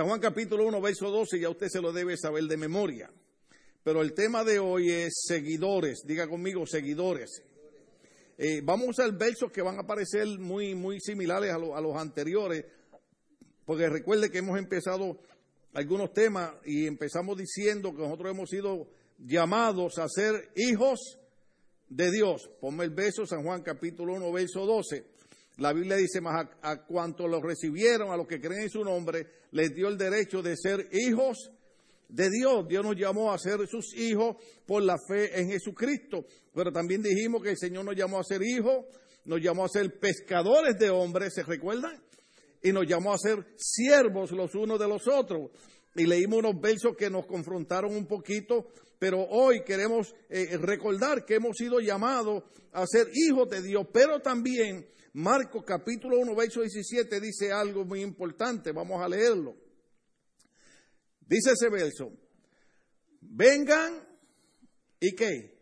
San Juan capítulo 1, verso 12, ya usted se lo debe saber de memoria. Pero el tema de hoy es seguidores. Diga conmigo, seguidores. Eh, vamos a usar versos que van a parecer muy, muy similares a, a los anteriores, porque recuerde que hemos empezado algunos temas y empezamos diciendo que nosotros hemos sido llamados a ser hijos de Dios. Ponme el verso, San Juan capítulo 1, verso 12. La Biblia dice, más a, a cuanto los recibieron, a los que creen en su nombre, les dio el derecho de ser hijos de Dios. Dios nos llamó a ser sus hijos por la fe en Jesucristo. Pero también dijimos que el Señor nos llamó a ser hijos, nos llamó a ser pescadores de hombres, ¿se recuerdan? Y nos llamó a ser siervos los unos de los otros. Y leímos unos versos que nos confrontaron un poquito, pero hoy queremos eh, recordar que hemos sido llamados a ser hijos de Dios, pero también Marcos capítulo 1, verso 17 dice algo muy importante, vamos a leerlo. Dice ese verso, vengan y qué,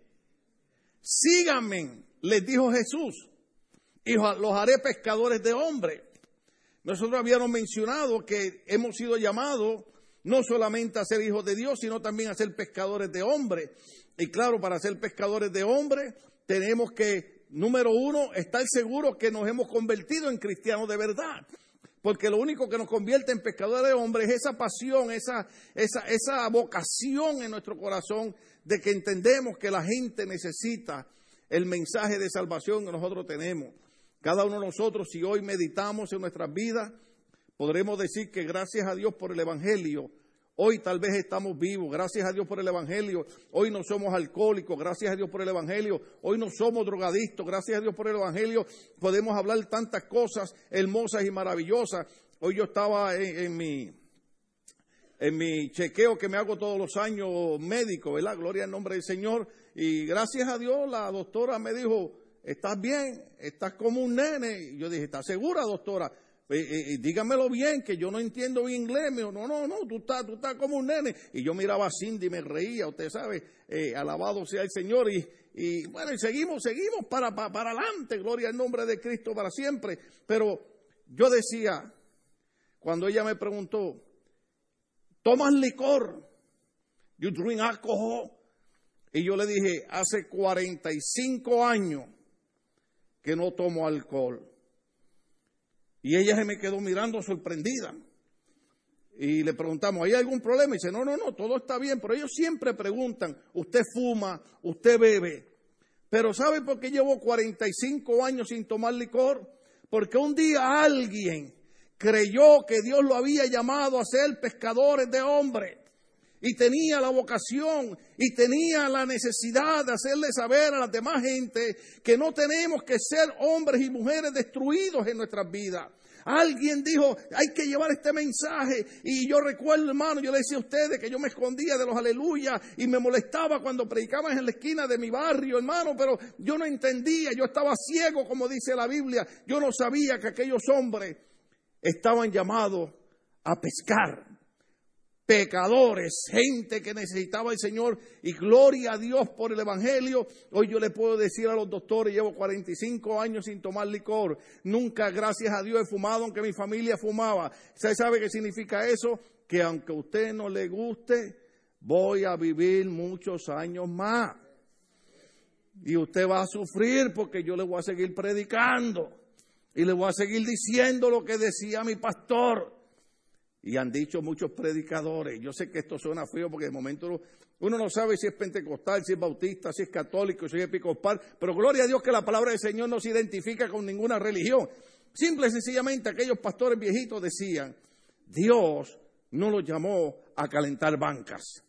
síganme, les dijo Jesús, y los haré pescadores de hombres. Nosotros habíamos mencionado que hemos sido llamados no solamente a ser hijos de Dios, sino también a ser pescadores de hombres. Y claro, para ser pescadores de hombres tenemos que número uno, estar seguro que nos hemos convertido en cristianos de verdad. Porque lo único que nos convierte en pescadores de hombres es esa pasión, esa, esa, esa vocación en nuestro corazón de que entendemos que la gente necesita el mensaje de salvación que nosotros tenemos. Cada uno de nosotros, si hoy meditamos en nuestras vidas, podremos decir que gracias a Dios por el Evangelio, Hoy tal vez estamos vivos, gracias a Dios por el Evangelio. Hoy no somos alcohólicos, gracias a Dios por el Evangelio. Hoy no somos drogadictos, gracias a Dios por el Evangelio. Podemos hablar tantas cosas hermosas y maravillosas. Hoy yo estaba en, mi, en mi chequeo que me hago todos los años médico, ¿verdad? Gloria al nombre del Señor. Y gracias a Dios la doctora me dijo, estás bien, estás como un nene. Yo dije, ¿estás segura, doctora? Eh, eh, eh, dígamelo bien, que yo no entiendo bien inglés. Me dijo, no, no, no, tú estás, tú estás como un nene. Y yo miraba a Cindy y me reía, usted sabe, alabado sea el Señor. Y, y bueno, y seguimos, seguimos para, para, para, adelante, gloria al nombre de Cristo para siempre. Pero yo decía, cuando ella me preguntó, ¿tomas licor? ¿You drink alcohol? Y yo le dije, hace 45 años que no tomo alcohol. Y ella se me quedó mirando sorprendida. Y le preguntamos, ¿hay algún problema? Y dice, no, no, no, todo está bien. Pero ellos siempre preguntan, ¿usted fuma? ¿Usted bebe? Pero ¿sabe por qué llevo 45 años sin tomar licor? Porque un día alguien creyó que Dios lo había llamado a ser pescadores de hombres y tenía la vocación y tenía la necesidad de hacerle saber a la demás gente que no tenemos que ser hombres y mujeres destruidos en nuestras vidas. Alguien dijo, hay que llevar este mensaje. Y yo recuerdo, hermano, yo le decía a ustedes que yo me escondía de los aleluya y me molestaba cuando predicaban en la esquina de mi barrio, hermano, pero yo no entendía, yo estaba ciego, como dice la Biblia. Yo no sabía que aquellos hombres estaban llamados a pescar pecadores, gente que necesitaba el Señor y gloria a Dios por el Evangelio. Hoy yo le puedo decir a los doctores, llevo 45 años sin tomar licor, nunca gracias a Dios he fumado, aunque mi familia fumaba. ¿Usted sabe qué significa eso? Que aunque a usted no le guste, voy a vivir muchos años más. Y usted va a sufrir porque yo le voy a seguir predicando y le voy a seguir diciendo lo que decía mi pastor. Y han dicho muchos predicadores, yo sé que esto suena frío porque de momento uno no sabe si es pentecostal, si es bautista, si es católico, si es episcopal, pero gloria a Dios que la palabra del Señor no se identifica con ninguna religión. Simple y sencillamente aquellos pastores viejitos decían, Dios no los llamó a calentar bancas,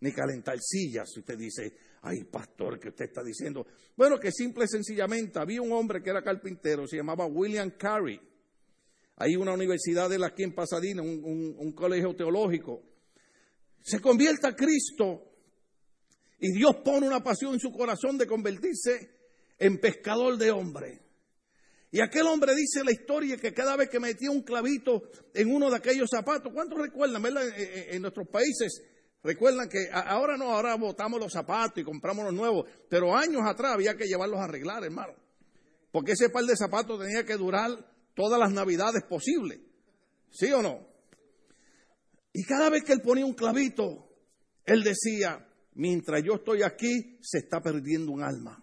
ni calentar sillas. Usted dice, ay pastor, ¿qué usted está diciendo? Bueno, que simple y sencillamente había un hombre que era carpintero, se llamaba William Carey hay una universidad de aquí en Pasadena, un, colegio teológico. Se convierte a Cristo y Dios pone una pasión en su corazón de convertirse en pescador de hombres. Y aquel hombre dice la historia que cada vez que metía un clavito en uno de aquellos zapatos, ¿cuántos recuerdan? En, nuestros países recuerdan que ahora no, ahora botamos los zapatos y compramos los nuevos, pero años atrás había que llevarlos a arreglar, hermano. Porque ese par de zapatos tenía que durar todas las navidades posibles. ¿Sí o no? Y cada vez que él ponía un clavito, él decía, mientras yo estoy aquí, se está perdiendo un alma.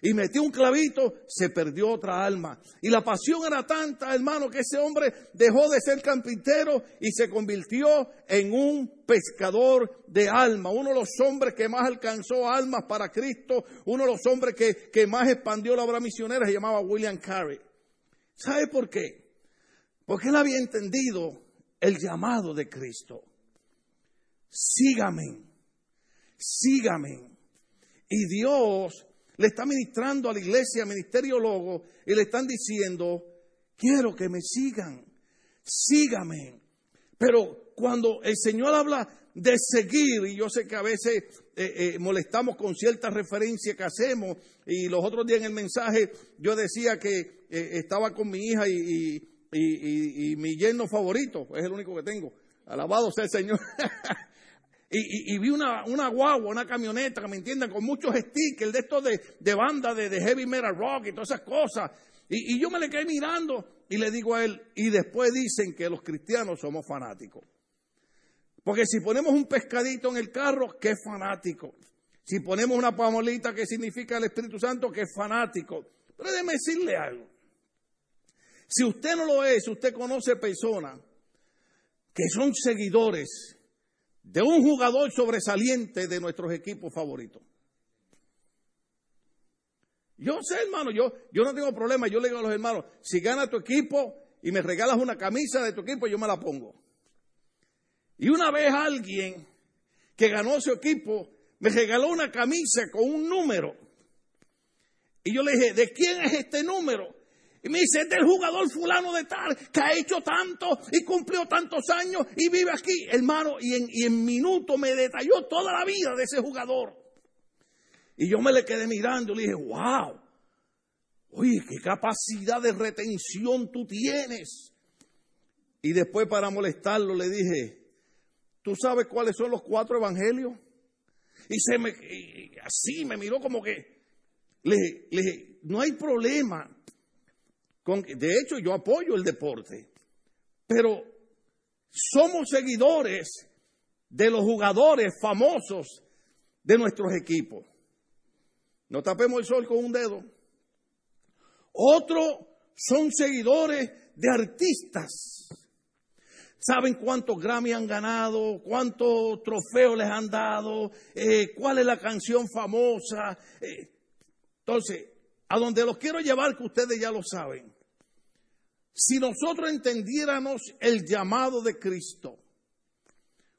Y metió un clavito, se perdió otra alma. Y la pasión era tanta, hermano, que ese hombre dejó de ser carpintero y se convirtió en un pescador de alma. Uno de los hombres que más alcanzó almas para Cristo, uno de los hombres que, que más expandió la obra misionera, se llamaba William Carey. ¿Sabe por qué? Porque él había entendido el llamado de Cristo. Sígame, sígame. Y Dios le está ministrando a la iglesia, Ministerio Logo, y le están diciendo, quiero que me sigan, sígame. Pero cuando el Señor habla de seguir, y yo sé que a veces eh, eh, molestamos con ciertas referencias que hacemos, y los otros días en el mensaje yo decía que eh, estaba con mi hija y, mi yerno favorito, es el único que tengo, alabado sea el Señor. Y, vi una, guagua, una camioneta, que me entiendan, con muchos stickers de estos de, de banda de, heavy metal rock y todas esas cosas. Y, yo me le quedé mirando y le digo a él, y después dicen que los cristianos somos fanáticos. Porque si ponemos un pescadito en el carro, ¿qué fanático? Si ponemos una pamolita que significa el Espíritu Santo, ¿qué fanático? Pero déjeme decirle algo. Si usted no lo es, usted conoce personas que son seguidores de un jugador sobresaliente de nuestros equipos favoritos. Yo sé, hermano, yo, yo no tengo problema. Yo le digo a los hermanos, si gana tu equipo y me regalas una camisa de tu equipo, yo me la pongo. Y una vez alguien que ganó su equipo me regaló una camisa con un número. Y yo le dije, ¿de quién es este número? Y me dice, es del jugador fulano de tal, que ha hecho tanto y cumplió tantos años y vive aquí, hermano. Y en, y en minutos me detalló toda la vida de ese jugador. Y yo me le quedé mirando y le dije, wow, oye, qué capacidad de retención tú tienes. Y después para molestarlo le dije, ¿tú sabes cuáles son los cuatro evangelios? Y se me, así me miró como que, le, le dije, no hay problema de hecho, yo apoyo el deporte, pero somos seguidores de los jugadores famosos de nuestros equipos. No tapemos el sol con un dedo. Otros son seguidores de artistas. Saben cuántos Grammy han ganado, cuántos trofeos les han dado, eh, cuál es la canción famosa. Eh, entonces, a donde los quiero llevar, que ustedes ya lo saben, si nosotros entendiéramos el llamado de Cristo,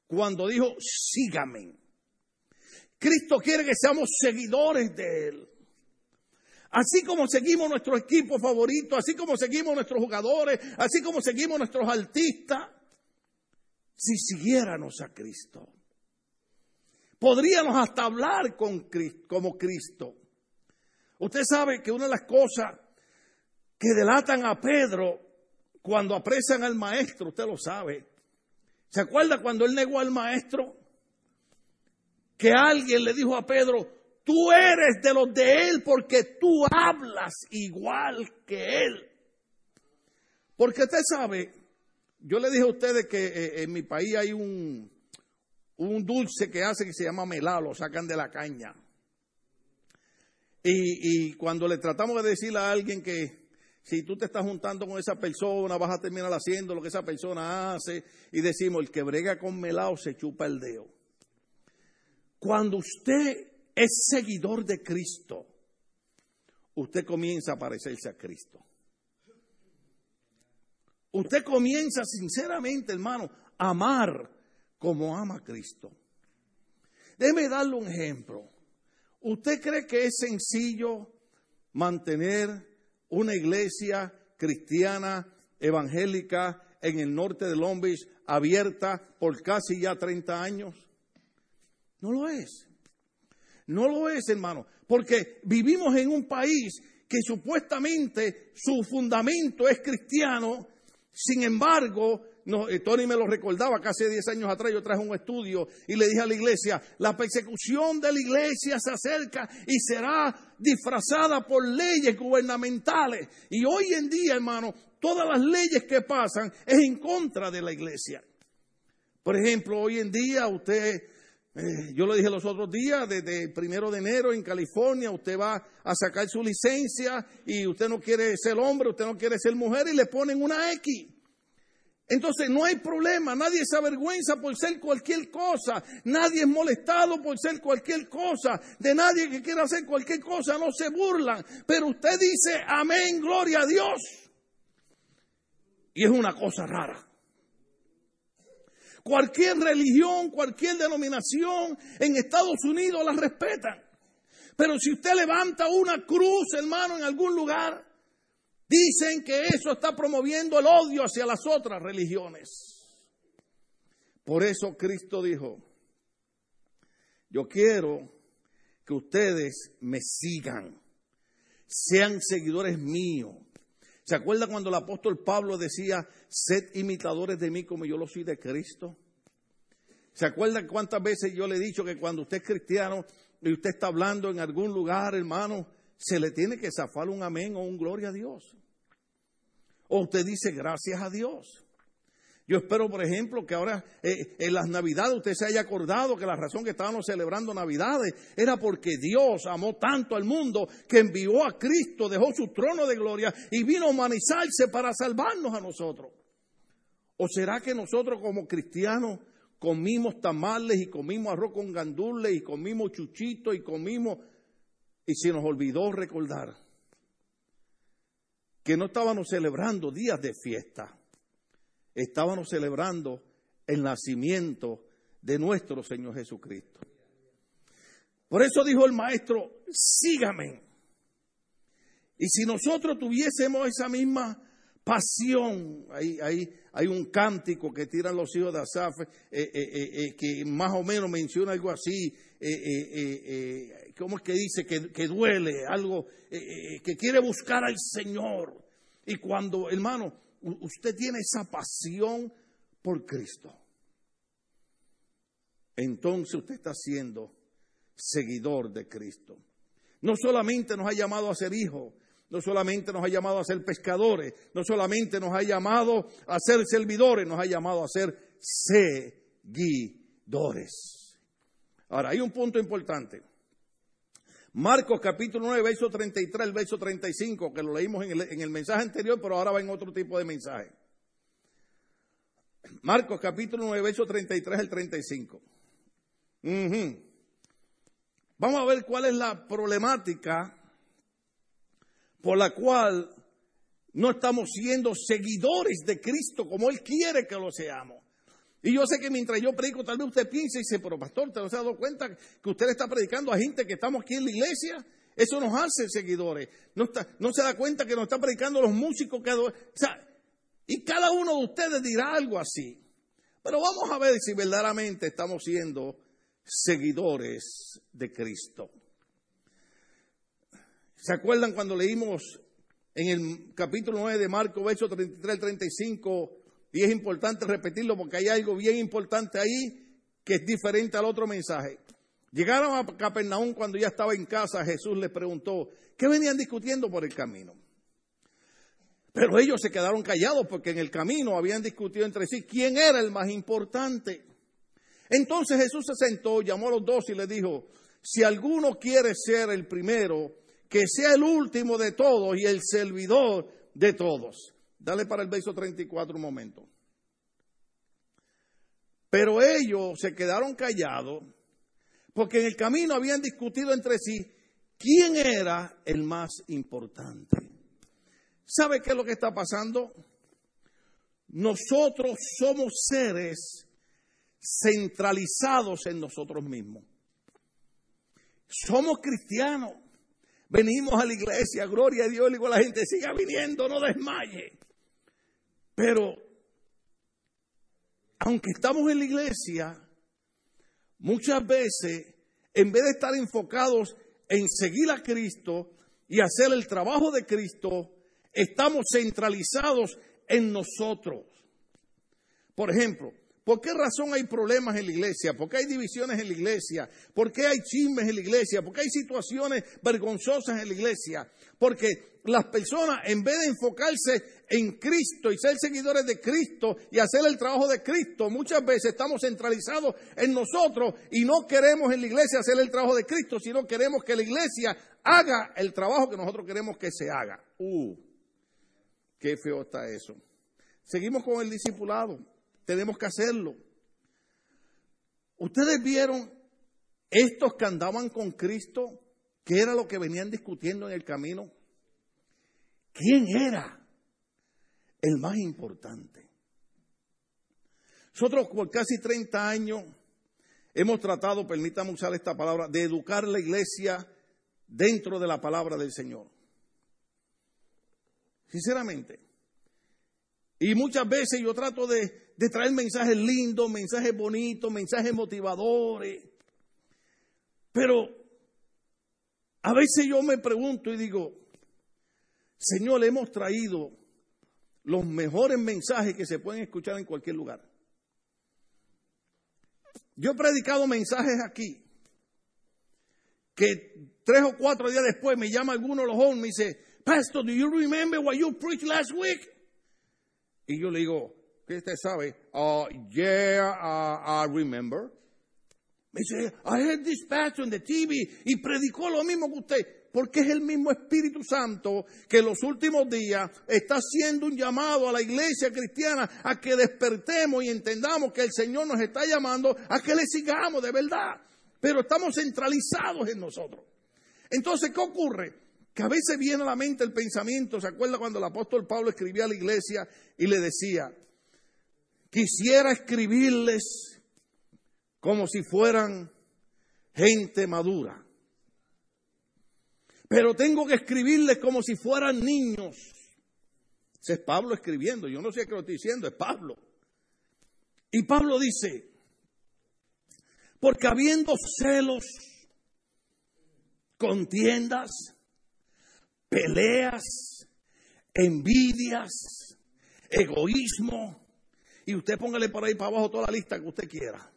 cuando dijo, sígame, Cristo quiere que seamos seguidores de Él. Así como seguimos nuestro equipo favorito, así como seguimos nuestros jugadores, así como seguimos nuestros artistas, si siguiéramos a Cristo, podríamos hasta hablar con Cristo, como Cristo. Usted sabe que una de las cosas que delatan a Pedro cuando aprecian al maestro, usted lo sabe. ¿Se acuerda cuando él negó al maestro? Que alguien le dijo a Pedro, tú eres de los de él porque tú hablas igual que él. Porque usted sabe, yo le dije a ustedes que eh, en mi país hay un, un dulce que hace que se llama melado, lo sacan de la caña. Y, y cuando le tratamos de decirle a alguien que, si tú te estás juntando con esa persona, vas a terminar haciendo lo que esa persona hace. Y decimos, el que brega con melao se chupa el dedo. Cuando usted es seguidor de Cristo, usted comienza a parecerse a Cristo. Usted comienza sinceramente, hermano, a amar como ama a Cristo. Déjeme darle un ejemplo. ¿Usted cree que es sencillo mantener una iglesia cristiana evangélica en el norte de Long abierta por casi ya 30 años? No lo es. No lo es, hermano, porque vivimos en un país que supuestamente su fundamento es cristiano, sin embargo, eh, Tony me lo recordaba que hace 10 años atrás yo traje un estudio y le dije a la iglesia, la persecución de la iglesia se acerca y será disfrazada por leyes gubernamentales. Y hoy en día, hermano, todas las leyes que pasan es en contra de la iglesia. Por ejemplo, hoy en día usted, eh, yo lo dije los otros días, desde el primero de enero en California, usted va a sacar su licencia y usted no quiere ser hombre, usted no quiere ser mujer y le ponen una X. Entonces no hay problema, nadie se avergüenza por ser cualquier cosa, nadie es molestado por ser cualquier cosa, de nadie que quiera hacer cualquier cosa no se burlan, pero usted dice amén, gloria a Dios. Y es una cosa rara. Cualquier religión, cualquier denominación en Estados Unidos la respetan. Pero si usted levanta una cruz, hermano, en algún lugar, Dicen que eso está promoviendo el odio hacia las otras religiones. Por eso Cristo dijo, yo quiero que ustedes me sigan, sean seguidores míos. ¿Se acuerda cuando el apóstol Pablo decía, sed imitadores de mí como yo lo soy de Cristo? ¿Se acuerdan cuántas veces yo le he dicho que cuando usted es cristiano y usted está hablando en algún lugar, hermano, se le tiene que zafar un amén o un gloria a Dios? O usted dice gracias a Dios. Yo espero, por ejemplo, que ahora eh, en las Navidades usted se haya acordado que la razón que estábamos celebrando Navidades era porque Dios amó tanto al mundo que envió a Cristo, dejó su trono de gloria y vino a humanizarse para salvarnos a nosotros. ¿O será que nosotros como cristianos comimos tamales y comimos arroz con gandules y comimos chuchitos y comimos y se nos olvidó recordar? que no estábamos celebrando días de fiesta, estábamos celebrando el nacimiento de nuestro Señor Jesucristo. Por eso dijo el maestro, sígame. Y si nosotros tuviésemos esa misma pasión, hay, un cántico que tiran los hijos de Asaf, eh, eh, eh, que más o menos menciona algo así, ¿cómo es que dice? Que, duele, algo que quiere buscar al Señor. Y cuando, hermano, usted tiene esa pasión por Cristo, entonces usted está siendo seguidor de Cristo. No solamente nos ha llamado a ser hijos, no solamente nos ha llamado a ser pescadores, no solamente nos ha llamado a ser servidores, nos ha llamado a ser seguidores. Ahora, hay un punto importante. Marcos capítulo 9, verso 33, el verso 35, que lo leímos en el, en el mensaje anterior, pero ahora va en otro tipo de mensaje. Marcos capítulo 9, verso 33 al 35. Vamos a ver cuál es la problemática por la cual no estamos siendo seguidores de Cristo como Él quiere que lo seamos. Y yo sé que mientras yo predico, tal vez usted piense y dice, pero pastor, ¿te no se ha dado cuenta que usted está predicando a gente que estamos aquí en la iglesia? Eso nos hace seguidores. No, está, no se da cuenta que nos está predicando los músicos que... Y cada uno de ustedes dirá algo así. Pero vamos a ver si verdaderamente estamos siendo seguidores de Cristo. ¿Se acuerdan cuando leímos en el capítulo 9 de Marcos, verso 33 al 35? Y es importante repetirlo porque hay algo bien importante ahí que es diferente al otro mensaje. Llegaron a Capernaum cuando ya estaba en casa, Jesús les preguntó, ¿qué venían discutiendo por el camino? Pero ellos se quedaron callados porque en el camino habían discutido entre sí quién era el más importante. Entonces Jesús se sentó, llamó a los dos y les dijo, si alguno quiere ser el primero, que sea el último de todos y el servidor de todos. Dale para el verso 34 un momento. Pero ellos se quedaron callados porque en el camino habían discutido entre sí quién era el más importante. ¿Sabe qué es lo que está pasando? Nosotros somos seres centralizados en nosotros mismos. Somos cristianos Venimos a la iglesia, gloria a Dios, le digo a la gente, siga viniendo, no desmaye. Pero, aunque estamos en la iglesia, muchas veces, en vez de estar enfocados en seguir a Cristo y hacer el trabajo de Cristo, estamos centralizados en nosotros. Por ejemplo, ¿Por qué razón hay problemas en la iglesia? ¿Por qué hay divisiones en la iglesia? ¿Por qué hay chismes en la iglesia? ¿Por qué hay situaciones vergonzosas en la iglesia? Porque las personas, en vez de enfocarse en Cristo y ser seguidores de Cristo y hacer el trabajo de Cristo, muchas veces estamos centralizados en nosotros y no queremos en la iglesia hacer el trabajo de Cristo, sino queremos que la iglesia haga el trabajo que nosotros queremos que se haga. Uh, qué feo está eso. Seguimos con el discipulado. Tenemos que hacerlo. Ustedes vieron estos que andaban con Cristo, ¿qué era lo que venían discutiendo en el camino? ¿Quién era el más importante? Nosotros por casi 30 años hemos tratado, permítame usar esta palabra, de educar la iglesia dentro de la palabra del Señor. Sinceramente. Y muchas veces yo trato de, traer mensajes lindos, mensajes bonitos, mensajes motivadores. Pero a veces yo me pregunto y digo, Señor, hemos traído los mejores mensajes que se pueden escuchar en cualquier lugar. Yo he predicado mensajes aquí que tres o cuatro días después me llama alguno de los jóvenes y me dice, Pastor, do you remember what you preached last week? Y yo le digo, ¿qué usted sabe? Uh, yeah, uh, I remember. Me dice, I heard this pastor on the TV y predicó lo mismo que usted. Porque es el mismo Espíritu Santo que en los últimos días está haciendo un llamado a la iglesia cristiana a que despertemos y entendamos que el Señor nos está llamando a que le sigamos de verdad. Pero estamos centralizados en nosotros. Entonces, ¿qué ocurre? Que a veces viene a la mente el pensamiento, ¿se acuerda cuando el apóstol Pablo escribía a la iglesia y le decía, quisiera escribirles como si fueran gente madura, pero tengo que escribirles como si fueran niños. Ese es Pablo escribiendo, yo no sé qué lo estoy diciendo, es Pablo. Y Pablo dice, porque habiendo celos, contiendas, peleas, envidias, egoísmo, y usted póngale por ahí para abajo toda la lista que usted quiera.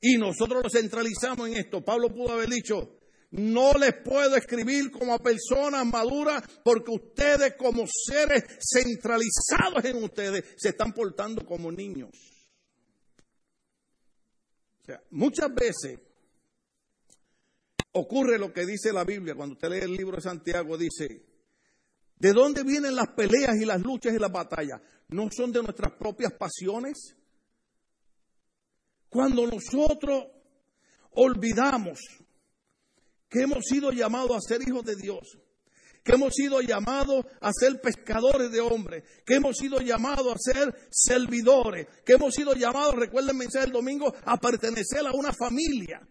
Y nosotros lo centralizamos en esto. Pablo pudo haber dicho, no les puedo escribir como a personas maduras porque ustedes como seres centralizados en ustedes se están portando como niños. O sea, muchas veces ocurre lo que dice la Biblia, cuando usted lee el libro de Santiago, dice, ¿de dónde vienen las peleas y las luchas y las batallas? ¿No son de nuestras propias pasiones? Cuando nosotros olvidamos que hemos sido llamados a ser hijos de Dios, que hemos sido llamados a ser pescadores de hombres, que hemos sido llamados a ser servidores, que hemos sido llamados, recuerden el mensaje del domingo, a pertenecer a una familia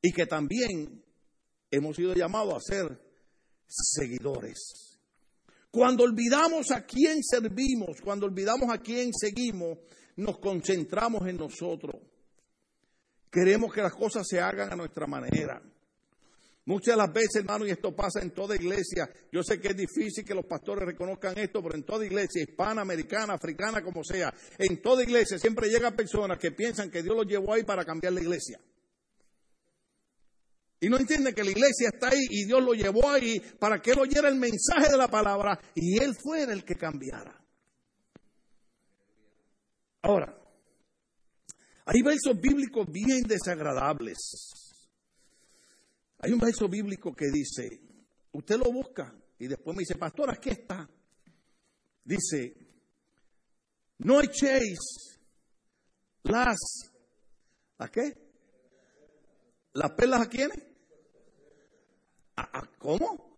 y que también hemos sido llamados a ser seguidores. Cuando olvidamos a quién servimos, cuando olvidamos a quién seguimos, nos concentramos en nosotros. Queremos que las cosas se hagan a nuestra manera. Muchas las veces, hermano, y esto pasa en toda iglesia, yo sé que es difícil que los pastores reconozcan esto, pero en toda iglesia, hispana, americana, africana, como sea, en toda iglesia siempre llegan personas que piensan que Dios los llevó ahí para cambiar la iglesia. Y no entiende que la iglesia está ahí y Dios lo llevó ahí para que él oyera el mensaje de la palabra y él fuera el que cambiara. Ahora, hay versos bíblicos bien desagradables. Hay un verso bíblico que dice, usted lo busca y después me dice, pastor, aquí está. Dice, no echéis las, ¿a qué? ¿Las perlas a quiénes? ¿Cómo?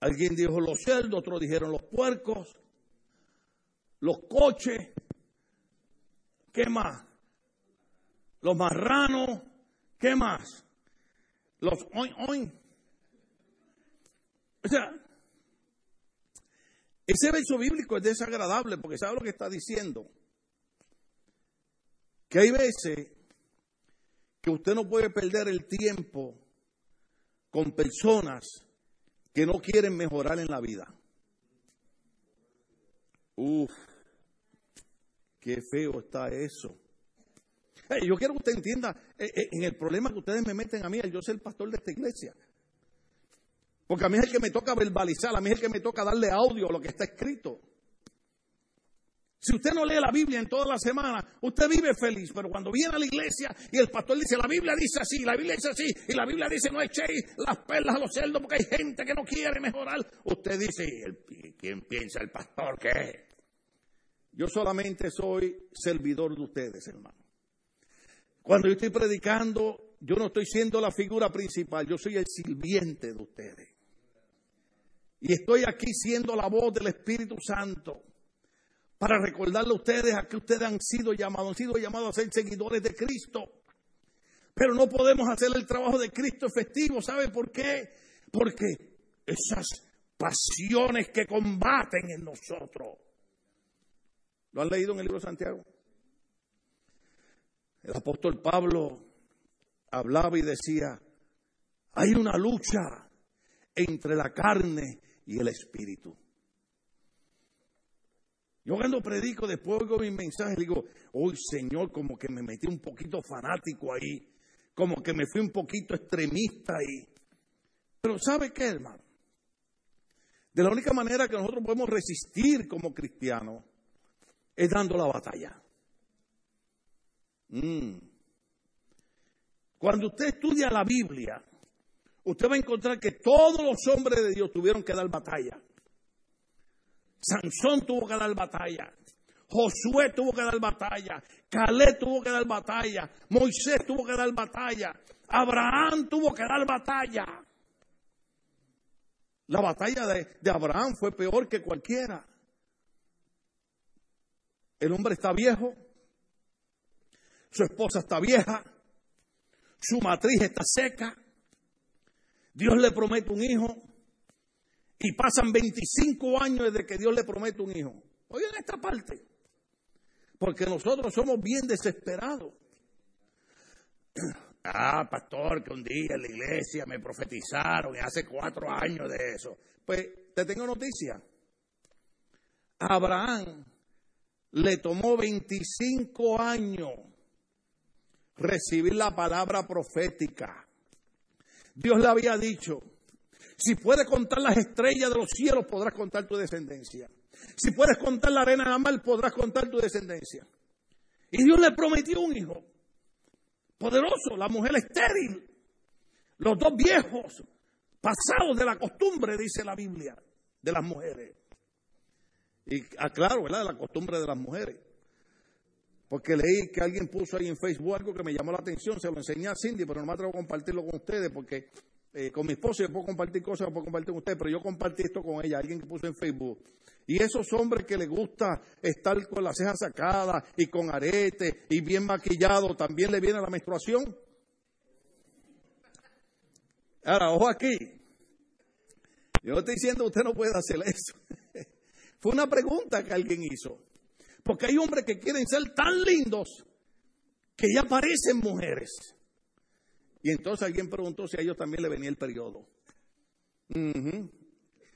Alguien dijo los cerdos, otros dijeron los puercos, los coches, ¿qué más? Los marranos, ¿qué más? Los oin oin. O sea, ese verso bíblico es desagradable porque sabe lo que está diciendo. Que hay veces que usted no puede perder el tiempo con personas que no quieren mejorar en la vida. Uf, Qué feo está eso. Yo quiero que usted entienda eh, eh, en el problema que ustedes me meten a mí, yo soy el pastor de esta iglesia. Porque a mí es el que me toca verbalizar, a mí es el que me toca darle audio a lo que está escrito. Si usted no lee la Biblia en toda la semana, usted vive feliz, pero cuando viene a la iglesia y el pastor dice, la Biblia dice así, la Biblia dice así, y la Biblia dice, no echéis las perlas a los cerdos porque hay gente que no quiere mejorar, usted dice, ¿quién piensa el pastor que es? Yo solamente soy servidor de ustedes, hermano. Cuando yo estoy predicando, yo no estoy siendo la figura principal, yo soy el sirviente de ustedes. Y estoy aquí siendo la voz del Espíritu Santo para recordarle a ustedes a que ustedes han sido llamados, han sido llamados a ser seguidores de Cristo. Pero no podemos hacer el trabajo de Cristo efectivo. ¿Sabe por qué? Porque esas pasiones que combaten en nosotros. ¿Lo han leído en el libro de Santiago? El apóstol Pablo hablaba y decía, hay una lucha entre la carne y el espíritu. Yo cuando predico, después oigo mi mensaje, digo, hoy Señor, como que me metí un poquito fanático ahí, como que me fui un poquito extremista ahí. Pero ¿sabe qué, hermano? De la única manera que nosotros podemos resistir como cristianos es dando la batalla. Mm. Cuando usted estudia la Biblia, usted va a encontrar que todos los hombres de Dios tuvieron que dar batalla. Sansón tuvo que dar batalla. Josué tuvo que dar batalla. Caleb tuvo que dar batalla. Moisés tuvo que dar batalla. Abraham tuvo que dar batalla. La batalla de, de, Abraham fue peor que cualquiera. El hombre está viejo. Su esposa está vieja. Su matriz está seca. Dios le promete un hijo. Y pasan 25 años desde que Dios le promete un hijo. Oigan esta parte. Porque nosotros somos bien desesperados. Ah, pastor, que un día en la iglesia me profetizaron y hace cuatro años de eso. Pues te tengo noticia. Abraham le tomó 25 años recibir la palabra profética. Dios le había dicho, si puedes contar las estrellas de los cielos, podrás contar tu descendencia. Si puedes contar la arena del mar, podrás contar tu descendencia. Y Dios le prometió un hijo poderoso, la mujer estéril, los dos viejos, pasados de la costumbre, dice la Biblia, de las mujeres. Y aclaro, ¿verdad? De la costumbre de las mujeres. Porque leí que alguien puso ahí en Facebook algo que me llamó la atención, se lo enseñé a Cindy, pero no me atrevo a compartirlo con ustedes porque eh, con mi esposa yo puedo compartir cosas, puedo compartir con usted, pero yo compartí esto con ella, alguien que puso en Facebook. Y esos hombres que les gusta estar con las cejas sacadas y con arete y bien maquillado, ¿también le viene la menstruación? Ahora, ojo aquí. Yo estoy diciendo usted no puede hacer eso. Fue una pregunta que alguien hizo. Porque hay hombres que quieren ser tan lindos que ya parecen mujeres. Y entonces alguien preguntó si a ellos también le venía el periodo.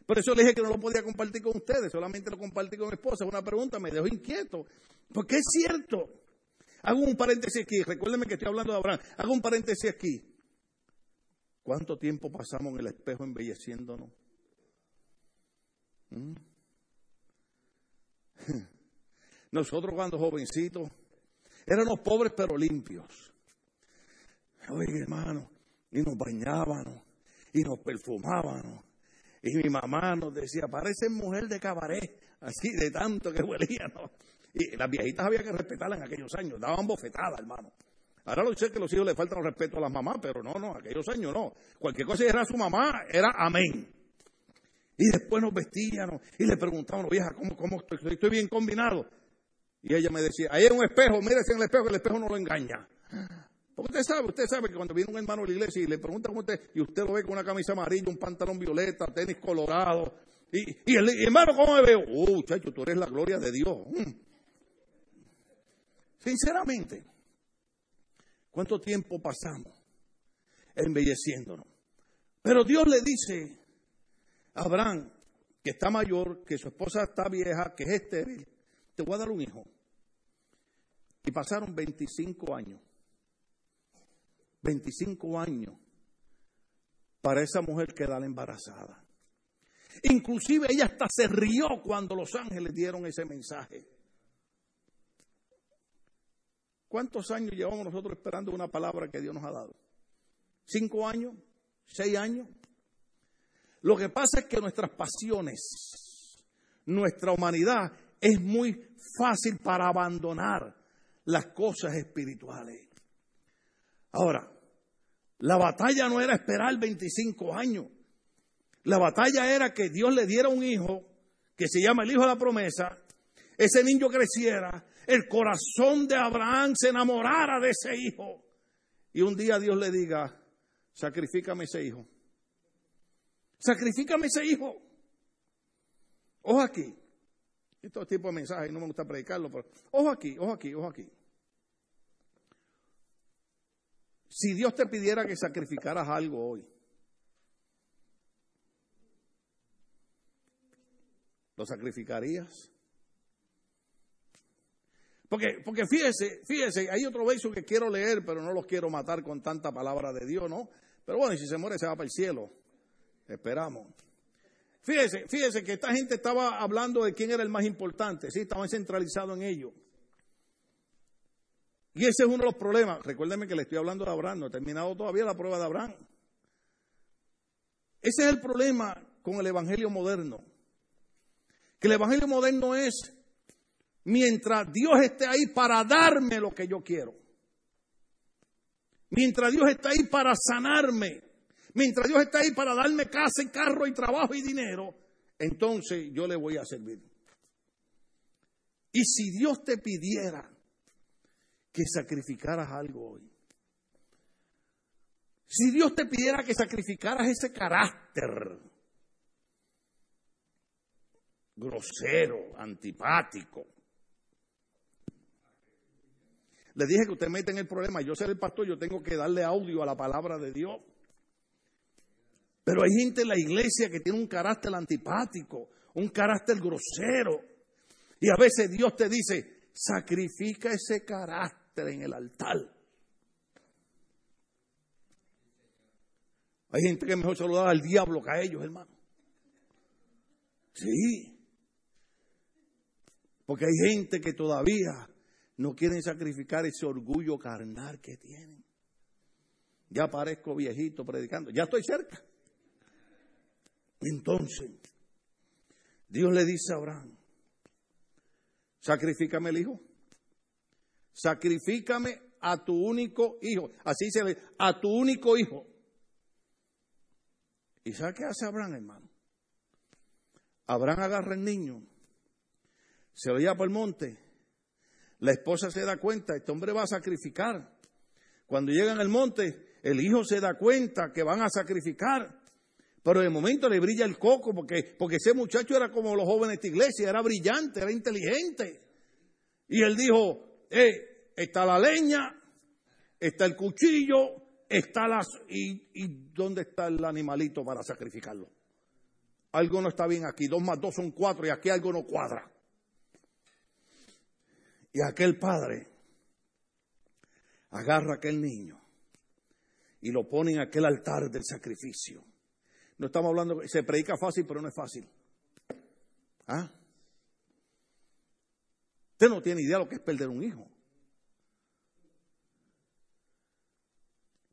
Por eso le dije que no lo podía compartir con ustedes, solamente lo compartí con mi esposa. Una pregunta me dejó inquieto. Porque es cierto. Hago un paréntesis aquí. Recuérdenme que estoy hablando de Abraham. Hago un paréntesis aquí. ¿Cuánto tiempo pasamos en el espejo embelleciéndonos? ¿Mm? Nosotros cuando jovencitos éramos pobres pero limpios. Oye, hermano, y nos bañábamos, y nos perfumábamos. Y mi mamá nos decía, parece mujer de cabaret, así de tanto que huelíamos. Y las viejitas había que respetarlas en aquellos años, daban bofetadas, hermano. Ahora lo sé que los hijos le faltan respeto a las mamás, pero no, no, aquellos años no. Cualquier cosa que era su mamá, era amén. Y después nos vestíamos y le preguntábamos, vieja, ¿cómo, cómo estoy? estoy bien combinado? Y ella me decía, ahí hay un espejo, mírese en el espejo, el espejo no lo engaña usted sabe, usted sabe que cuando viene un hermano a la iglesia y le pregunta cómo usted, y usted lo ve con una camisa amarilla, un pantalón violeta, tenis colorado, y, el hermano, ¿cómo me veo? Oh, chacho, tú eres la gloria de Dios. Mm. Sinceramente, ¿cuánto tiempo pasamos embelleciéndonos? Pero Dios le dice a Abraham, que está mayor, que su esposa está vieja, que es estéril, voy a dar un hijo. Y pasaron 25 años. 25 años para esa mujer quedar embarazada. Inclusive ella hasta se rió cuando los ángeles dieron ese mensaje. ¿Cuántos años llevamos nosotros esperando una palabra que Dios nos ha dado? ¿Cinco años? ¿Seis años? Lo que pasa es que nuestras pasiones, nuestra humanidad es muy fácil para abandonar las cosas espirituales. Ahora, la batalla no era esperar 25 años. La batalla era que Dios le diera un hijo, que se llama el hijo de la promesa, ese niño creciera, el corazón de Abraham se enamorara de ese hijo. Y un día Dios le diga, sacrifícame ese hijo. Sacrifícame ese hijo. Ojo aquí. Este tipo de mensajes no me gusta predicarlo, pero ojo aquí, ojo aquí, ojo aquí. Si Dios te pidiera que sacrificaras algo hoy, ¿lo sacrificarías? Porque, porque fíjese, fíjese, hay otro verso que quiero leer, pero no los quiero matar con tanta palabra de Dios, ¿no? Pero bueno, si se muere se va para el cielo. Esperamos. Fíjese, fíjese que esta gente estaba hablando de quién era el más importante, sí, estaban centralizados en ello. Y ese es uno de los problemas. Recuérdenme que le estoy hablando de Abraham, no he terminado todavía la prueba de Abraham. Ese es el problema con el Evangelio moderno. Que el Evangelio moderno es mientras Dios esté ahí para darme lo que yo quiero. Mientras Dios está ahí para sanarme. Mientras Dios está ahí para darme casa y carro y trabajo y dinero, entonces yo le voy a servir. Y si Dios te pidiera que sacrificaras algo hoy, si Dios te pidiera que sacrificaras ese carácter grosero, antipático, le dije que usted mete en el problema. Yo ser el pastor, yo tengo que darle audio a la palabra de Dios. Pero hay gente en la iglesia que tiene un carácter antipático, un carácter grosero. Y a veces Dios te dice, sacrifica ese carácter en el altar. Hay gente que mejor saludar al diablo que a ellos, hermano. Sí. Porque hay gente que todavía no quieren sacrificar ese orgullo carnal que tienen. Ya parezco viejito predicando, ya estoy cerca. Entonces, Dios le dice a Abraham, sacrifícame el hijo, sacrifícame a tu único hijo, así se ve, a tu único hijo. ¿Y sabe qué hace Abraham, hermano? Abraham agarra el niño, se lo lleva por el monte la esposa se da cuenta, este hombre va a sacrificar. Cuando llegan al monte, el hijo se da cuenta que van a sacrificar. Pero de momento le brilla el coco porque, porque ese muchacho era como los jóvenes de esta iglesia, era brillante, era inteligente. Y él dijo, eh, está la leña, está el cuchillo, está las... Y, ¿Y dónde está el animalito para sacrificarlo? Algo no está bien aquí, dos más dos son cuatro y aquí algo no cuadra. Y aquel padre agarra a aquel niño y lo pone en aquel altar del sacrificio. No estamos hablando, se predica fácil, pero no es fácil. ¿Ah? Usted no tiene idea de lo que es perder un hijo.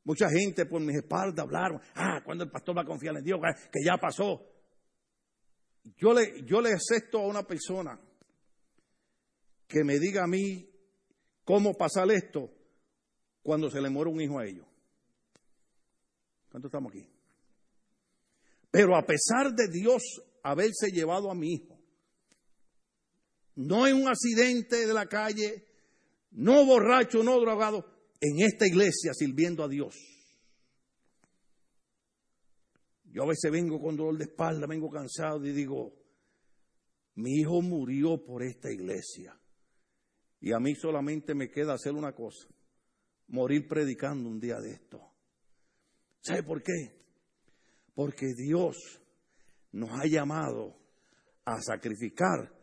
Mucha gente por mis espaldas hablaron, ah, cuando el pastor va a confiar en Dios, que ya pasó. Yo le, yo le acepto a una persona que me diga a mí cómo pasar esto cuando se le muere un hijo a ellos. ¿Cuántos estamos aquí? Pero a pesar de Dios haberse llevado a mi hijo, no en un accidente de la calle, no borracho, no drogado, en esta iglesia sirviendo a Dios. Yo a veces vengo con dolor de espalda, vengo cansado y digo, mi hijo murió por esta iglesia. Y a mí solamente me queda hacer una cosa, morir predicando un día de esto. ¿Sabe por qué? Porque Dios nos ha llamado a sacrificar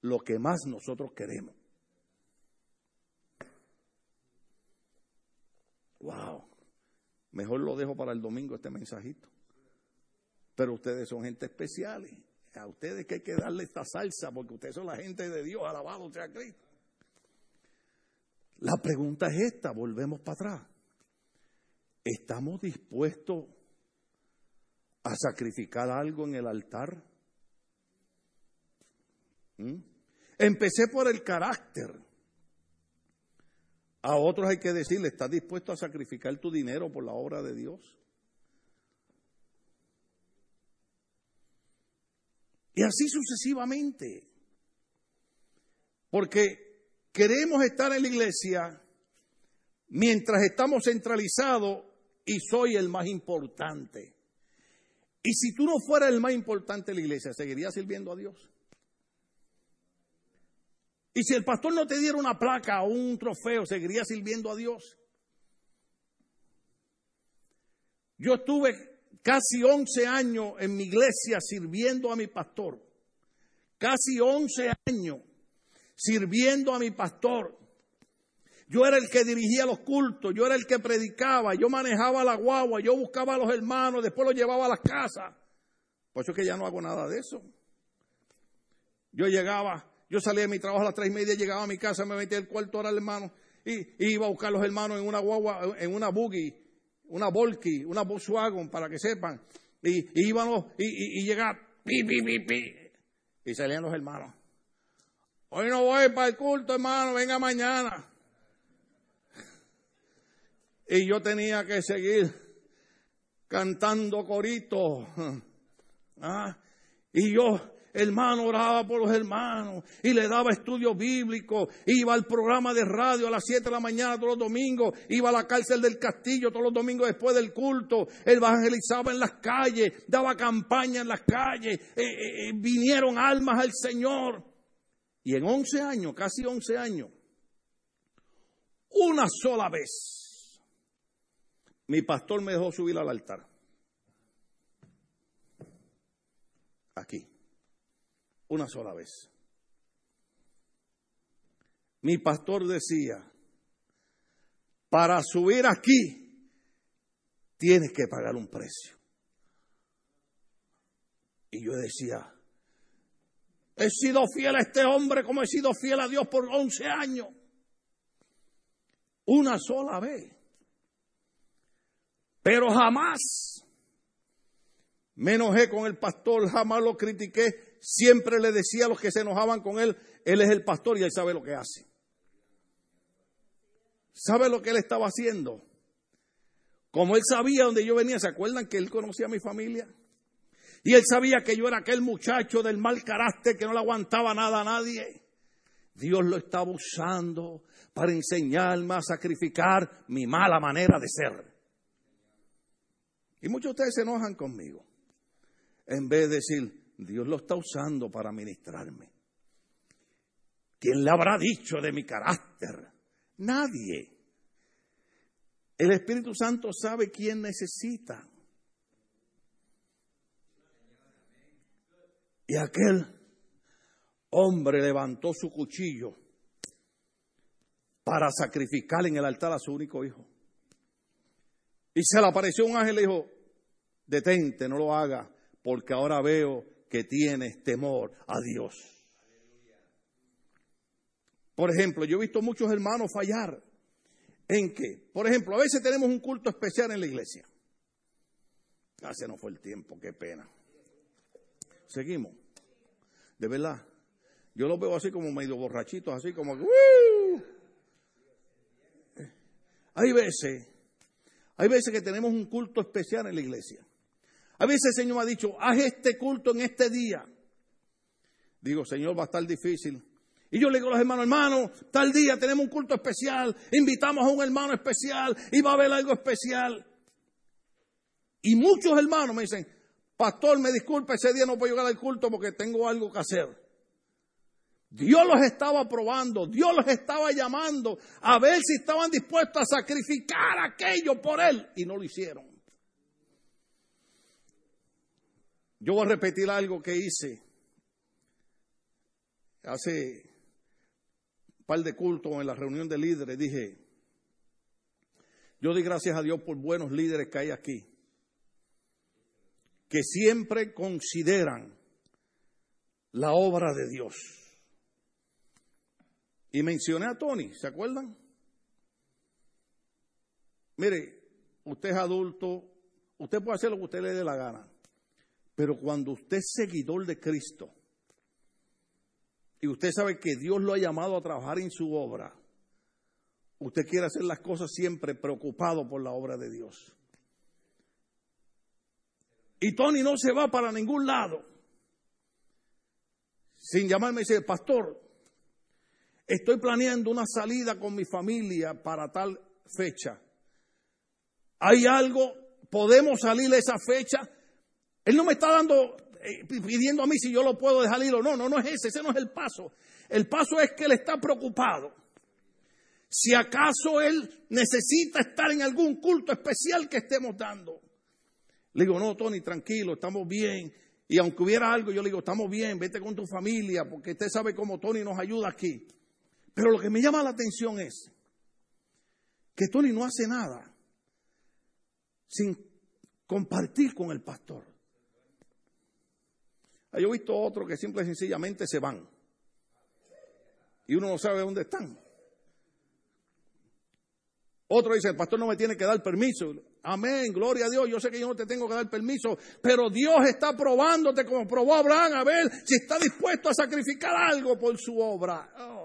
lo que más nosotros queremos. Wow. Mejor lo dejo para el domingo este mensajito. Pero ustedes son gente especiales. A ustedes que hay que darle esta salsa porque ustedes son la gente de Dios, alabado sea Cristo. La pregunta es esta, volvemos para atrás. ¿Estamos dispuestos a sacrificar algo en el altar? ¿Mm? Empecé por el carácter. A otros hay que decirle, ¿estás dispuesto a sacrificar tu dinero por la obra de Dios? Y así sucesivamente. Porque queremos estar en la iglesia mientras estamos centralizados y soy el más importante. Y si tú no fueras el más importante en la iglesia, ¿seguirías sirviendo a Dios? Y si el pastor no te diera una placa o un trofeo, ¿seguirías sirviendo a Dios? Yo estuve casi 11 años en mi iglesia sirviendo a mi pastor. Casi 11 años sirviendo a mi pastor. Yo era el que dirigía los cultos, yo era el que predicaba, yo manejaba la guagua, yo buscaba a los hermanos, después los llevaba a las casas. Por eso es que ya no hago nada de eso. Yo llegaba, yo salía de mi trabajo a las tres y media, llegaba a mi casa, me metía el cuarto hora al hermano y, iba a buscar a los hermanos en una guagua, en una buggy, una Volky, una Volkswagen, para que sepan. Y, íbamos y, y, llegaba, pi, pi, pi, pi, y salían los hermanos. Hoy no voy para el culto, hermano, venga mañana. Y yo tenía que seguir cantando corito. ¿Ah? Y yo hermano oraba por los hermanos y le daba estudios bíblicos, iba al programa de radio a las 7 de la mañana todos los domingos, iba a la cárcel del castillo todos los domingos después del culto, evangelizaba en las calles, daba campaña en las calles, eh, eh, eh, vinieron almas al Señor. Y en 11 años, casi 11 años, una sola vez, mi pastor me dejó subir al altar. Aquí una sola vez. Mi pastor decía, para subir aquí tienes que pagar un precio. Y yo decía, he sido fiel a este hombre como he sido fiel a Dios por 11 años. Una sola vez. Pero jamás me enojé con el pastor, jamás lo critiqué, siempre le decía a los que se enojaban con él, él es el pastor y él sabe lo que hace. ¿Sabe lo que él estaba haciendo? Como él sabía dónde yo venía, ¿se acuerdan que él conocía a mi familia? Y él sabía que yo era aquel muchacho del mal carácter que no le aguantaba nada a nadie. Dios lo estaba usando para enseñarme a sacrificar mi mala manera de ser. Y muchos de ustedes se enojan conmigo. En vez de decir, Dios lo está usando para ministrarme. ¿Quién le habrá dicho de mi carácter? Nadie. El Espíritu Santo sabe quién necesita. Y aquel hombre levantó su cuchillo para sacrificar en el altar a su único hijo. Y se le apareció un ángel y dijo, detente, no lo haga, porque ahora veo que tienes temor a Dios. Por ejemplo, yo he visto muchos hermanos fallar en que, por ejemplo, a veces tenemos un culto especial en la iglesia. Ah, se nos fue el tiempo, qué pena. Seguimos. De verdad. Yo los veo así como medio borrachitos, así como... Hay veces, hay veces que tenemos un culto especial en la iglesia. A veces el Señor me ha dicho, haz este culto en este día. Digo, Señor, va a estar difícil. Y yo le digo a los hermanos, hermanos, tal día tenemos un culto especial, invitamos a un hermano especial y va a haber algo especial. Y muchos hermanos me dicen, pastor, me disculpe, ese día no puedo llegar al culto porque tengo algo que hacer. Dios los estaba probando, Dios los estaba llamando a ver si estaban dispuestos a sacrificar aquello por Él y no lo hicieron. Yo voy a repetir algo que hice hace un par de cultos en la reunión de líderes. Dije, Yo doy gracias a Dios por buenos líderes que hay aquí, que siempre consideran la obra de Dios. Y mencioné a Tony, ¿se acuerdan? Mire, usted es adulto, usted puede hacer lo que usted le dé la gana, pero cuando usted es seguidor de Cristo y usted sabe que Dios lo ha llamado a trabajar en su obra, usted quiere hacer las cosas siempre preocupado por la obra de Dios. Y Tony no se va para ningún lado sin llamarme y decir, pastor, estoy planeando una salida con mi familia para tal fecha. ¿Hay algo? ¿Podemos salir de esa fecha? Él no me está dando, eh, pidiendo a mí si yo lo puedo dejar ir o no, no, no es ese, ese no es el paso. El paso es que él está preocupado. Si acaso él necesita estar en algún culto especial que estemos dando. Le digo, no, Tony, tranquilo, estamos bien. Y aunque hubiera algo, yo le digo, estamos bien, vete con tu familia, porque usted sabe cómo Tony nos ayuda aquí. Pero lo que me llama la atención es que Tony no hace nada sin compartir con el pastor. Yo he visto otros que simple y sencillamente se van. Y uno no sabe dónde están. Otro dice, el pastor no me tiene que dar permiso. Amén, gloria a Dios. Yo sé que yo no te tengo que dar permiso, pero Dios está probándote como probó Abraham a ver si está dispuesto a sacrificar algo por su obra. Oh.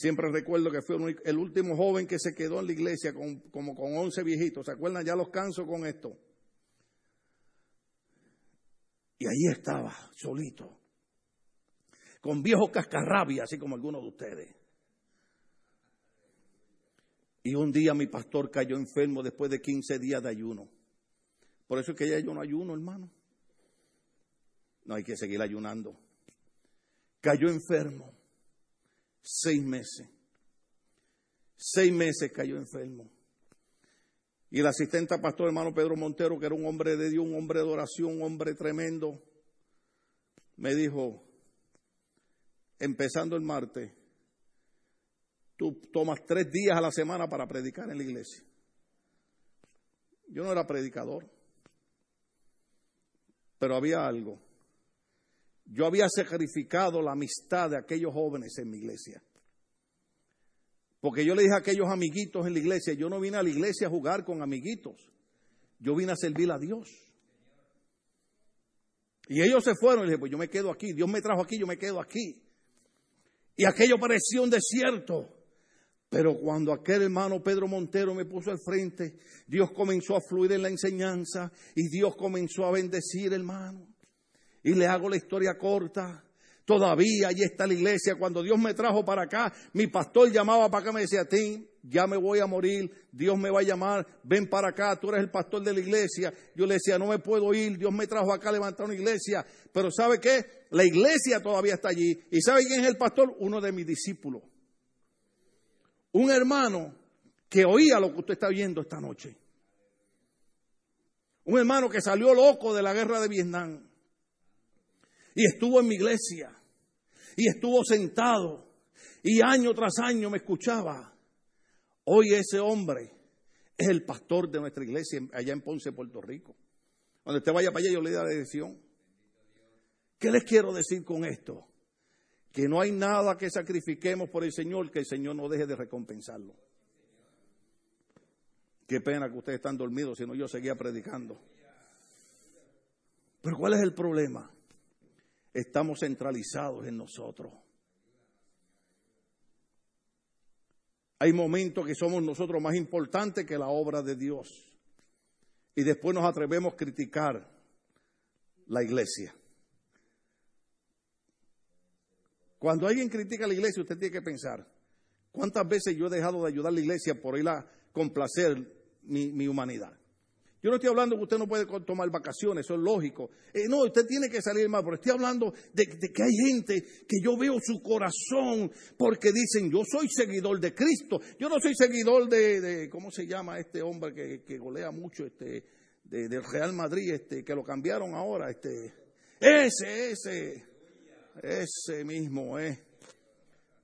Siempre recuerdo que fue el último joven que se quedó en la iglesia con, como con 11 viejitos. ¿Se acuerdan? Ya los canso con esto. Y ahí estaba, solito con viejos cascarrabias, así como algunos de ustedes. Y un día mi pastor cayó enfermo después de 15 días de ayuno. Por eso es que ya yo no ayuno, hermano. No hay que seguir ayunando. Cayó enfermo. Seis meses. Seis meses cayó enfermo. Y el asistente pastor hermano Pedro Montero, que era un hombre de Dios, un hombre de oración, un hombre tremendo, me dijo, empezando el martes, tú tomas tres días a la semana para predicar en la iglesia. Yo no era predicador, pero había algo. Yo había sacrificado la amistad de aquellos jóvenes en mi iglesia. Porque yo le dije a aquellos amiguitos en la iglesia, yo no vine a la iglesia a jugar con amiguitos, yo vine a servir a Dios. Y ellos se fueron y dije, pues yo me quedo aquí, Dios me trajo aquí, yo me quedo aquí y aquello parecía un desierto. Pero cuando aquel hermano Pedro Montero me puso al frente, Dios comenzó a fluir en la enseñanza y Dios comenzó a bendecir, hermano. Y le hago la historia corta. Todavía allí está la iglesia. Cuando Dios me trajo para acá, mi pastor llamaba para acá y me decía, a ti, ya me voy a morir, Dios me va a llamar, ven para acá, tú eres el pastor de la iglesia. Yo le decía, no me puedo ir, Dios me trajo acá a levantar una iglesia. Pero ¿sabe qué? La iglesia todavía está allí. ¿Y sabe quién es el pastor? Uno de mis discípulos. Un hermano que oía lo que usted está viendo esta noche. Un hermano que salió loco de la guerra de Vietnam. Y estuvo en mi iglesia. Y estuvo sentado. Y año tras año me escuchaba. Hoy ese hombre es el pastor de nuestra iglesia allá en Ponce, Puerto Rico. Cuando usted vaya para allá, yo le doy la dirección. ¿Qué les quiero decir con esto? Que no hay nada que sacrifiquemos por el Señor que el Señor no deje de recompensarlo. Qué pena que ustedes están dormidos, si no yo seguía predicando. Pero ¿cuál es el problema? Estamos centralizados en nosotros. Hay momentos que somos nosotros más importantes que la obra de Dios. Y después nos atrevemos a criticar la iglesia. Cuando alguien critica la iglesia, usted tiene que pensar, ¿cuántas veces yo he dejado de ayudar a la iglesia por ir a complacer mi, mi humanidad? Yo no estoy hablando que usted no puede tomar vacaciones, eso es lógico. Eh, no, usted tiene que salir más, pero estoy hablando de, que hay gente que yo veo su corazón porque dicen, yo soy seguidor de Cristo. Yo no soy seguidor de, ¿cómo se llama este hombre que, golea mucho, este, del Real Madrid, este, que lo cambiaron ahora, este, ese, ese, ese mismo, eh.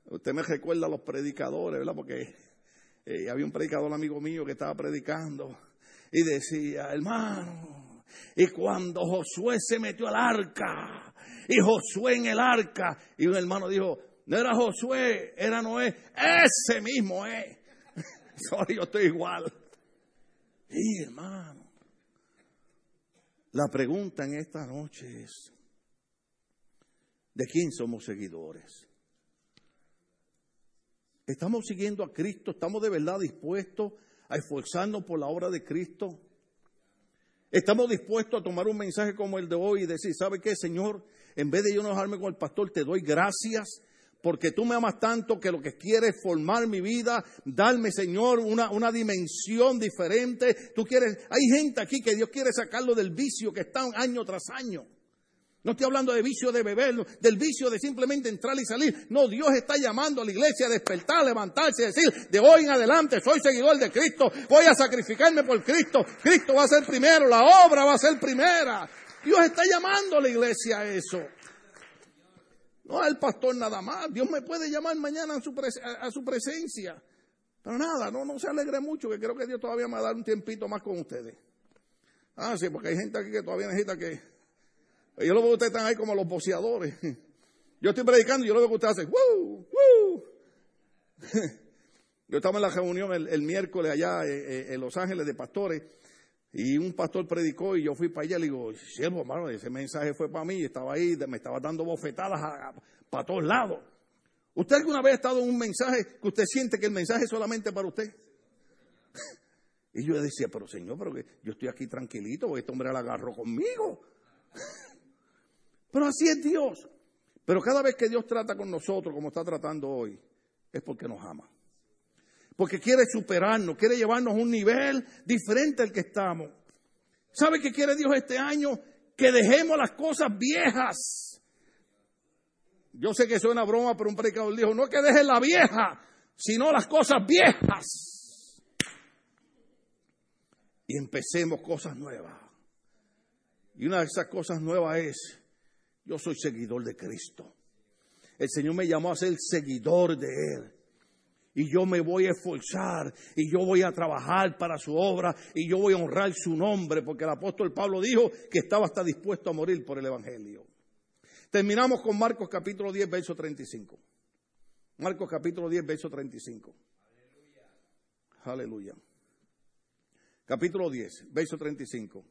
Usted me recuerda a los predicadores, ¿verdad? Porque eh, había un predicador amigo mío que estaba predicando y decía, hermano, y cuando Josué se metió al arca, y Josué en el arca, y un hermano dijo, no era Josué, era Noé, ese mismo es. Sorry, yo estoy igual. Y hermano, la pregunta en esta noche es, ¿de quién somos seguidores? ¿Estamos siguiendo a Cristo? ¿Estamos de verdad dispuestos a esforzarnos por la obra de Cristo? ¿Estamos dispuestos a tomar un mensaje como el de hoy y decir, ¿sabe qué, Señor? En vez de yo enojarme con el pastor, te doy gracias porque tú me amas tanto que lo que quieres es formar mi vida, darme, Señor, una, una dimensión diferente. Tú quieres, hay gente aquí que Dios quiere sacarlo del vicio que está año tras año. No estoy hablando de vicio de beber, del vicio de simplemente entrar y salir. No, Dios está llamando a la iglesia a despertar, a levantarse y decir, de hoy en adelante soy seguidor de Cristo, voy a sacrificarme por Cristo. Cristo va a ser primero, la obra va a ser primera. Dios está llamando a la iglesia a eso. No al pastor nada más. Dios me puede llamar mañana a su, a su presencia. Pero nada, no, no se alegre mucho, que creo que Dios todavía me va a dar un tiempito más con ustedes. Ah, sí, porque hay gente aquí que todavía necesita que... Yo lo veo que ustedes están ahí como los boceadores. Yo estoy predicando y yo lo veo que ustedes hacen... ¡Woo! ¡Woo! Yo estaba en la reunión el, miércoles allá eh, eh, en Los Ángeles de pastores y un pastor predicó y yo fui para allá y le digo, siervo, hermano, ese mensaje fue para mí, estaba ahí, me estaba dando bofetadas para todos lados. ¿Usted alguna vez ha estado en un mensaje que usted siente que el mensaje es solamente para usted? y yo decía, pero señor, pero que yo estoy aquí tranquilito, porque este hombre la agarró conmigo. Pero así es Dios. Pero cada vez que Dios trata con nosotros, como está tratando hoy, es porque nos ama porque quiere superarnos, quiere llevarnos a un nivel diferente al que estamos. ¿Sabe qué quiere Dios este año? Que dejemos las cosas viejas. Yo sé que suena broma, pero un predicador dijo, no que dejes la vieja, sino las cosas viejas. Y empecemos cosas nuevas. Y una de esas cosas nuevas es, yo soy seguidor de Cristo. El Señor me llamó a ser seguidor de Él y yo me voy a esforzar y yo voy a trabajar para su obra y yo voy a honrar su nombre, porque el apóstol Pablo dijo que estaba hasta dispuesto a morir por el Evangelio. Terminamos con Marcos capítulo 10, verso 35. Marcos capítulo 10, verso 35. Aleluya. Capítulo 10, verso 35.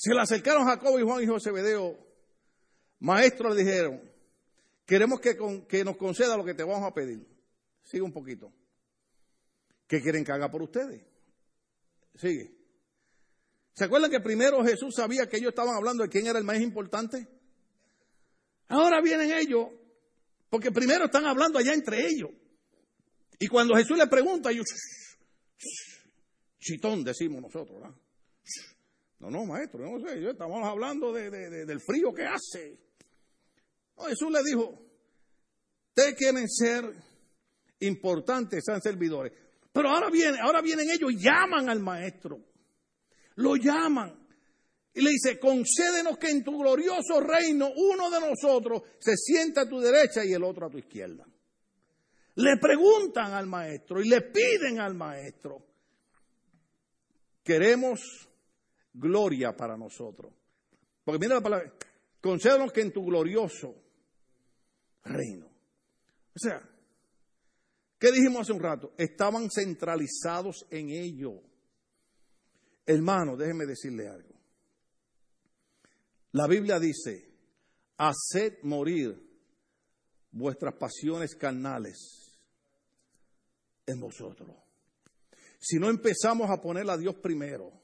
Se le acercaron Jacobo y Juan y José Bedeo. Maestro le dijeron, Queremos que, nos conceda lo que te vamos a pedir. Sigue un poquito. ¿Qué quieren que haga por ustedes? Sigue. ¿Se acuerdan que primero Jesús sabía que ellos estaban hablando de quién era el más importante? Ahora vienen ellos, porque primero están hablando allá entre ellos. Y cuando Jesús les pregunta, ellos, chitón decimos nosotros, ¿verdad? No, maestro, no sé, estamos hablando del frío que hace. Jesús le dijo, ustedes quieren ser importantes, sean servidores. Pero ahora, viene, ahora vienen ellos, llaman al maestro. Lo llaman. Y le dice, concédenos que en tu glorioso reino uno de nosotros se sienta a tu derecha y el otro a tu izquierda. Le preguntan al maestro y le piden al maestro. Queremos gloria para nosotros. Porque mira la palabra, concédenos que en tu glorioso reino. O sea, ¿qué dijimos hace un rato? Estaban centralizados en ello. Hermano, déjeme decirle algo. La Biblia dice, haced morir vuestras pasiones carnales en vosotros. Si no empezamos a poner a Dios primero,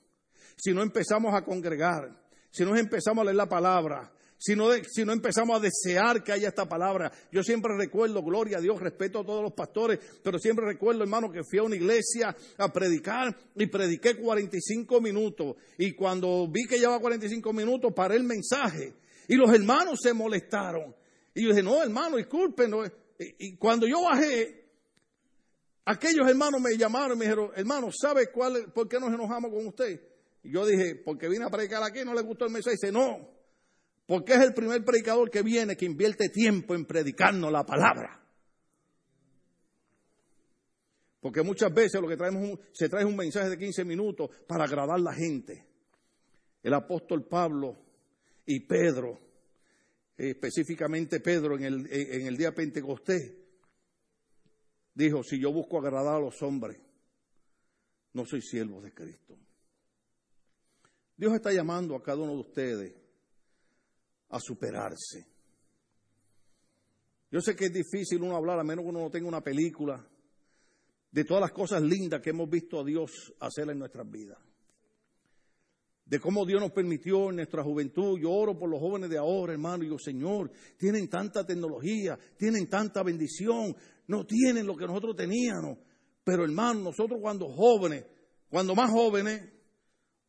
si no empezamos a congregar, si no empezamos a leer la palabra, si no, si no empezamos a desear que haya esta palabra. Yo siempre recuerdo, gloria a Dios, respeto a todos los pastores, pero siempre recuerdo, hermano, que fui a una iglesia a predicar y prediqué 45 minutos. Y cuando vi que llevaba 45 minutos, paré el mensaje. Y los hermanos se molestaron. Y yo dije, no, hermano, disculpen. Y, cuando yo bajé, aquellos hermanos me llamaron y me dijeron, hermano, ¿sabe cuál, por qué nos enojamos con usted? Yo dije, porque vine a predicar aquí, no le gustó el mensaje. Dice, no, Porque es el primer predicador que viene que invierte tiempo en predicarnos la palabra. Porque muchas veces lo que traemos se trae un mensaje de 15 minutos para agradar a la gente. El apóstol Pablo y Pedro, específicamente Pedro en el, en el día Pentecostés, dijo, si yo busco agradar a los hombres, no soy siervo de Cristo. Dios está llamando a cada uno de ustedes a superarse. Yo sé que es difícil uno hablar, a menos que uno no tenga una película de todas las cosas lindas que hemos visto a Dios hacer en nuestras vidas. De cómo Dios nos permitió en nuestra juventud. Yo oro por los jóvenes de ahora, hermano. Y digo, Señor, tienen tanta tecnología, tienen tanta bendición, no tienen lo que nosotros teníamos. Pero hermano, nosotros cuando jóvenes, cuando más jóvenes,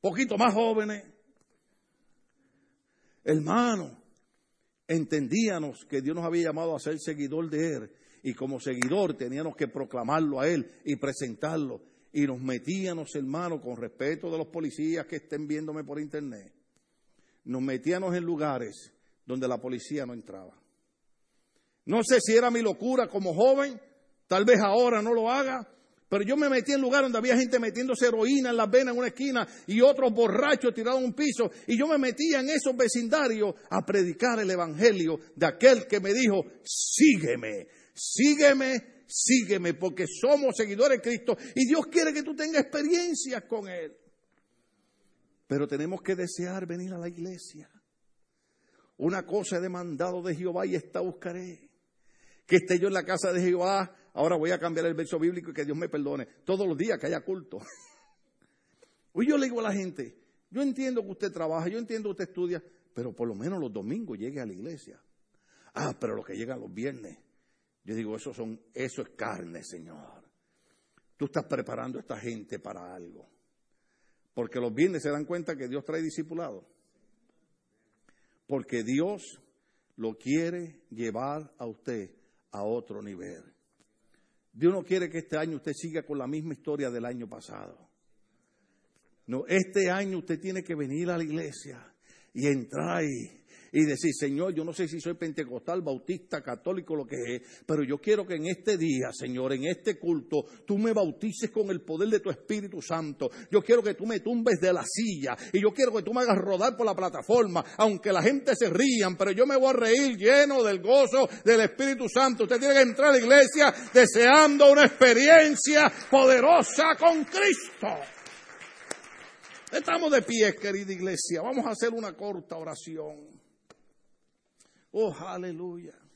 poquito más jóvenes, hermano, entendíamos que Dios nos había llamado a ser seguidor de Él y como seguidor teníamos que proclamarlo a Él y presentarlo. Y nos metíamos, hermano, con respeto de los policías que estén viéndome por internet, nos metíamos en lugares donde la policía no entraba. No sé si era mi locura como joven, tal vez ahora no lo haga, pero yo me metí en lugares donde había gente metiéndose heroína en las venas en una esquina y otros borrachos tirados en un piso. Y yo me metía en esos vecindarios a predicar el evangelio de aquel que me dijo, sígueme sígueme, sígueme, porque somos seguidores de Cristo y Dios quiere que tú tengas experiencias con Él. Pero tenemos que desear venir a la iglesia. Una cosa he demandado de Jehová y esta buscaré. Que esté yo en la casa de Jehová. Ahora voy a cambiar el verso bíblico y que Dios me perdone. Todos los días que haya culto. Hoy yo le digo a la gente, yo entiendo que usted trabaja, yo entiendo que usted estudia, pero por lo menos los domingos llegue a la iglesia. Ah, pero los que llegan los viernes. Yo digo, eso, son, eso es carne, Señor. Tú estás preparando a esta gente para algo. Porque los viernes se dan cuenta que Dios trae discipulado. Porque Dios lo quiere llevar a usted a otro nivel. Dios no quiere que este año usted siga con la misma historia del año pasado. No, este año usted tiene que venir a la iglesia y entrar ahí y decir, Señor, yo no sé si soy pentecostal, bautista, católico, lo que es, pero yo quiero que en este día, Señor, en este culto, tú me bautices con el poder de tu Espíritu Santo. Yo quiero que tú me tumbes de la silla y yo quiero que tú me hagas rodar por la plataforma, aunque la gente se rían, pero yo me voy a reír lleno del gozo del Espíritu Santo. Usted tiene que entrar a la iglesia deseando una experiencia poderosa con Cristo. Estamos de pie, querida iglesia. Vamos a hacer una corta oración. Oh, aleluya.